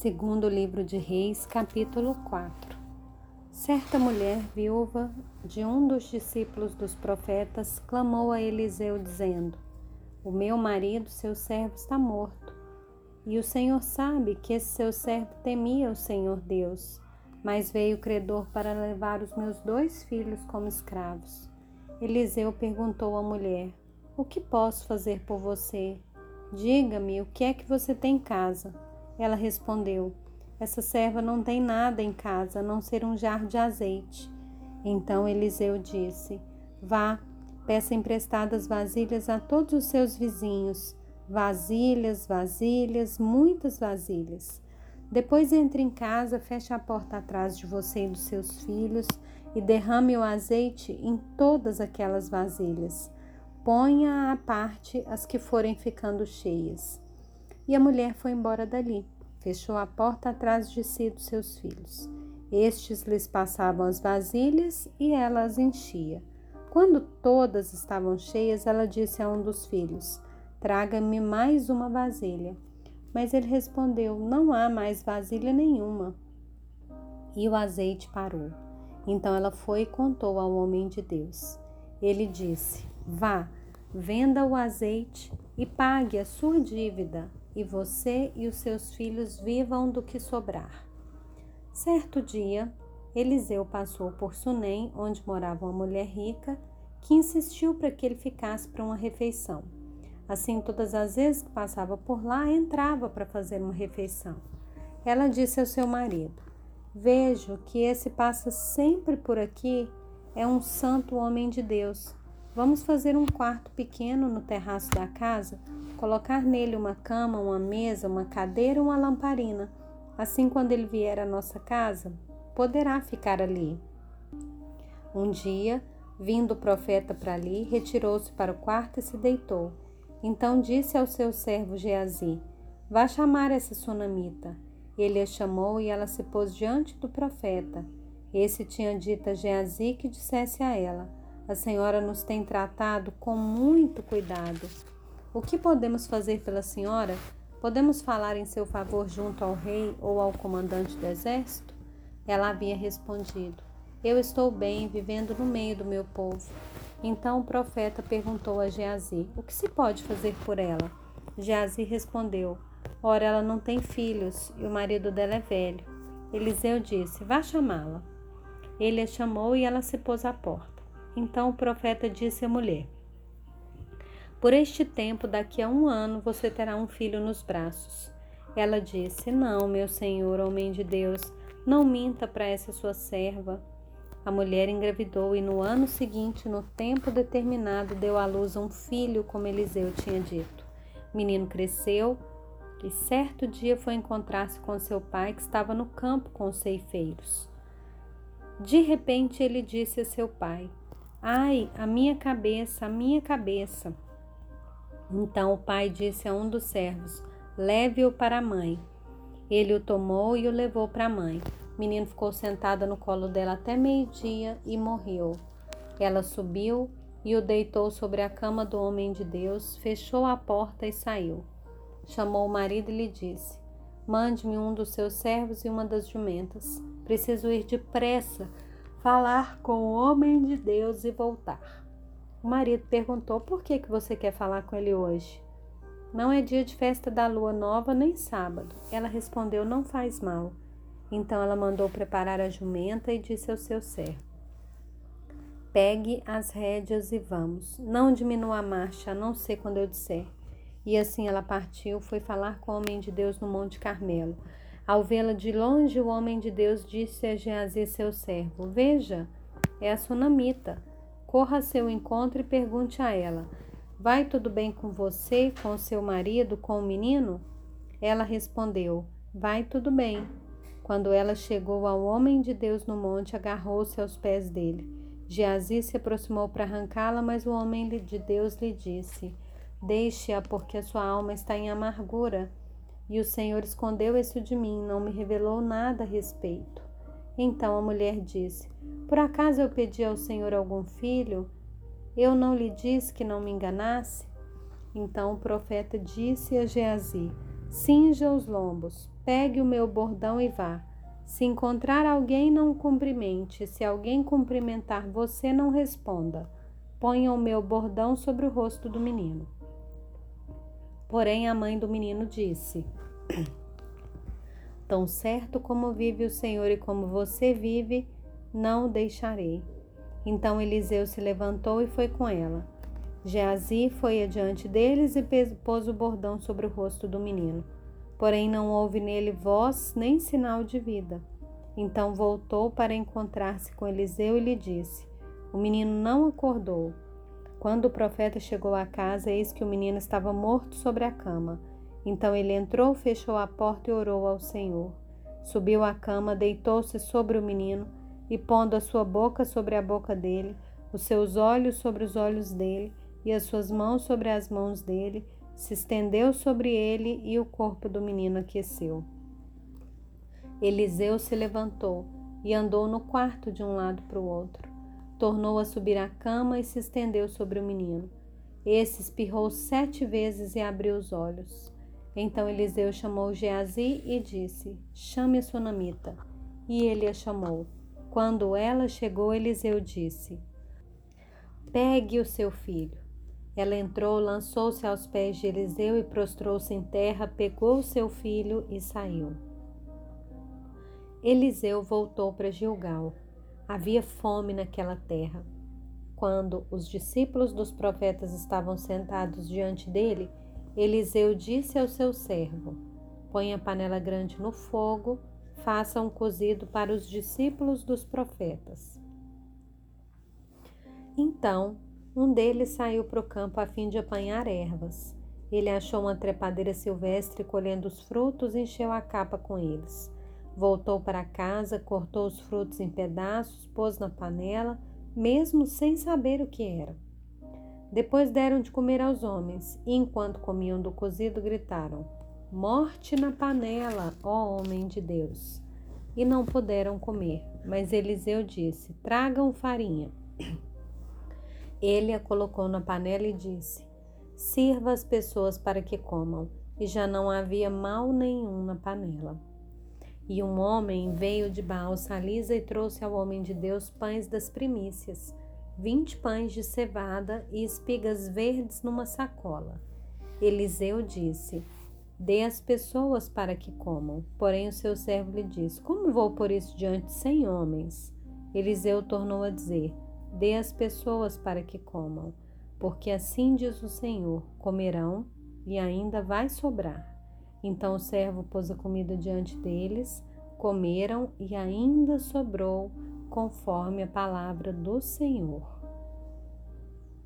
Segundo livro de Reis, capítulo 4. Certa mulher, viúva de um dos discípulos dos profetas, clamou a Eliseu, dizendo: O meu marido, seu servo, está morto. E o Senhor sabe que esse seu servo temia o Senhor Deus, mas veio o credor para levar os meus dois filhos como escravos. Eliseu perguntou à mulher: O que posso fazer por você? Diga-me o que é que você tem em casa. Ela respondeu: Essa serva não tem nada em casa a não ser um jarro de azeite. Então Eliseu disse: Vá, peça emprestadas vasilhas a todos os seus vizinhos. Vasilhas, vasilhas, muitas vasilhas. Depois entre em casa, feche a porta atrás de você e dos seus filhos e derrame o azeite em todas aquelas vasilhas. Ponha à parte as que forem ficando cheias. E a mulher foi embora dali, fechou a porta atrás de si dos seus filhos. Estes lhes passavam as vasilhas e ela as enchia. Quando todas estavam cheias, ela disse a um dos filhos: Traga-me mais uma vasilha. Mas ele respondeu: Não há mais vasilha nenhuma. E o azeite parou. Então ela foi e contou ao homem de Deus. Ele disse: Vá, venda o azeite e pague a sua dívida e você e os seus filhos vivam do que sobrar. Certo dia, Eliseu passou por Sunem, onde morava uma mulher rica, que insistiu para que ele ficasse para uma refeição. Assim, todas as vezes que passava por lá, entrava para fazer uma refeição. Ela disse ao seu marido: Vejo que esse passa sempre por aqui, é um santo homem de Deus. Vamos fazer um quarto pequeno no terraço da casa colocar nele uma cama, uma mesa, uma cadeira, uma lamparina. Assim, quando ele vier à nossa casa, poderá ficar ali. Um dia, vindo o profeta para ali, retirou-se para o quarto e se deitou. Então disse ao seu servo Geazi: Vá chamar essa sunamita. Ele a chamou e ela se pôs diante do profeta. Esse tinha dito a Geazi que dissesse a ela: A senhora nos tem tratado com muito cuidado. O que podemos fazer pela senhora? Podemos falar em seu favor junto ao rei ou ao comandante do exército? Ela havia respondido: Eu estou bem, vivendo no meio do meu povo. Então o profeta perguntou a Geazi: O que se pode fazer por ela? Geazi respondeu: Ora, ela não tem filhos e o marido dela é velho. Eliseu disse: Vá chamá-la. Ele a chamou e ela se pôs à porta. Então o profeta disse à mulher: por este tempo, daqui a um ano, você terá um filho nos braços. Ela disse: Não, meu senhor, homem de Deus, não minta para essa sua serva. A mulher engravidou e no ano seguinte, no tempo determinado, deu à luz um filho, como Eliseu tinha dito. O menino cresceu e certo dia foi encontrar-se com seu pai, que estava no campo com os ceifeiros. De repente ele disse a seu pai: Ai, a minha cabeça, a minha cabeça. Então o pai disse a um dos servos: Leve-o para a mãe. Ele o tomou e o levou para a mãe. O menino ficou sentado no colo dela até meio-dia e morreu. Ela subiu e o deitou sobre a cama do homem de Deus, fechou a porta e saiu. Chamou o marido e lhe disse: Mande-me um dos seus servos e uma das jumentas. Preciso ir depressa, falar com o homem de Deus e voltar. O marido perguntou por que, que você quer falar com ele hoje. Não é dia de festa da lua nova nem sábado. Ela respondeu: Não faz mal. Então ela mandou preparar a jumenta e disse ao seu servo: Pegue as rédeas e vamos. Não diminua a marcha, a não ser quando eu disser. E assim ela partiu, foi falar com o homem de Deus no Monte Carmelo. Ao vê-la de longe, o homem de Deus disse a Geazi, seu servo: Veja, é a sunamita. Corra a seu encontro e pergunte a ela: Vai tudo bem com você, com seu marido, com o menino? Ela respondeu: Vai tudo bem. Quando ela chegou ao homem de Deus no monte, agarrou-se aos pés dele. Geazi se aproximou para arrancá-la, mas o homem de Deus lhe disse: Deixe-a, porque a sua alma está em amargura. E o Senhor escondeu isso de mim, não me revelou nada a respeito. Então a mulher disse: Por acaso eu pedi ao Senhor algum filho? Eu não lhe disse que não me enganasse? Então o profeta disse a Geazi: Cinja os lombos, Pegue o meu bordão e vá. Se encontrar alguém, não cumprimente. Se alguém cumprimentar você, não responda. Ponha o meu bordão sobre o rosto do menino. Porém, a mãe do menino disse: Tão certo como vive o Senhor e como você vive, não o deixarei. Então Eliseu se levantou e foi com ela. Geazi foi adiante deles e pôs o bordão sobre o rosto do menino. Porém, não houve nele voz nem sinal de vida. Então voltou para encontrar-se com Eliseu e lhe disse: O menino não acordou. Quando o profeta chegou à casa, eis que o menino estava morto sobre a cama. Então ele entrou, fechou a porta e orou ao Senhor. Subiu à cama, deitou-se sobre o menino e, pondo a sua boca sobre a boca dele, os seus olhos sobre os olhos dele e as suas mãos sobre as mãos dele, se estendeu sobre ele e o corpo do menino aqueceu. Eliseu se levantou e andou no quarto de um lado para o outro. Tornou a subir à cama e se estendeu sobre o menino. Esse espirrou sete vezes e abriu os olhos. Então Eliseu chamou Geazi e disse: Chame a sunamita. E ele a chamou. Quando ela chegou, Eliseu disse: Pegue o seu filho. Ela entrou, lançou-se aos pés de Eliseu e prostrou-se em terra, pegou seu filho e saiu. Eliseu voltou para Gilgal. Havia fome naquela terra. Quando os discípulos dos profetas estavam sentados diante dele, Eliseu disse ao seu servo: Põe a panela grande no fogo, faça um cozido para os discípulos dos profetas. Então um deles saiu para o campo a fim de apanhar ervas. Ele achou uma trepadeira silvestre, colhendo os frutos, encheu a capa com eles. Voltou para casa, cortou os frutos em pedaços, pôs na panela, mesmo sem saber o que era. Depois deram de comer aos homens, e enquanto comiam do cozido, gritaram: Morte na panela, ó homem de Deus! E não puderam comer. Mas Eliseu disse: Tragam farinha. Ele a colocou na panela e disse: Sirva as pessoas para que comam. E já não havia mal nenhum na panela. E um homem veio de Baal Salisa e trouxe ao homem de Deus pães das primícias, vinte pães de cevada e espigas verdes numa sacola. Eliseu disse: Dê às pessoas para que comam. Porém o seu servo lhe disse: Como vou por isso diante de cem homens? Eliseu tornou a dizer: dê às pessoas para que comam, porque assim diz o Senhor: comerão e ainda vai sobrar. Então o servo pôs a comida diante deles, comeram e ainda sobrou, conforme a palavra do Senhor.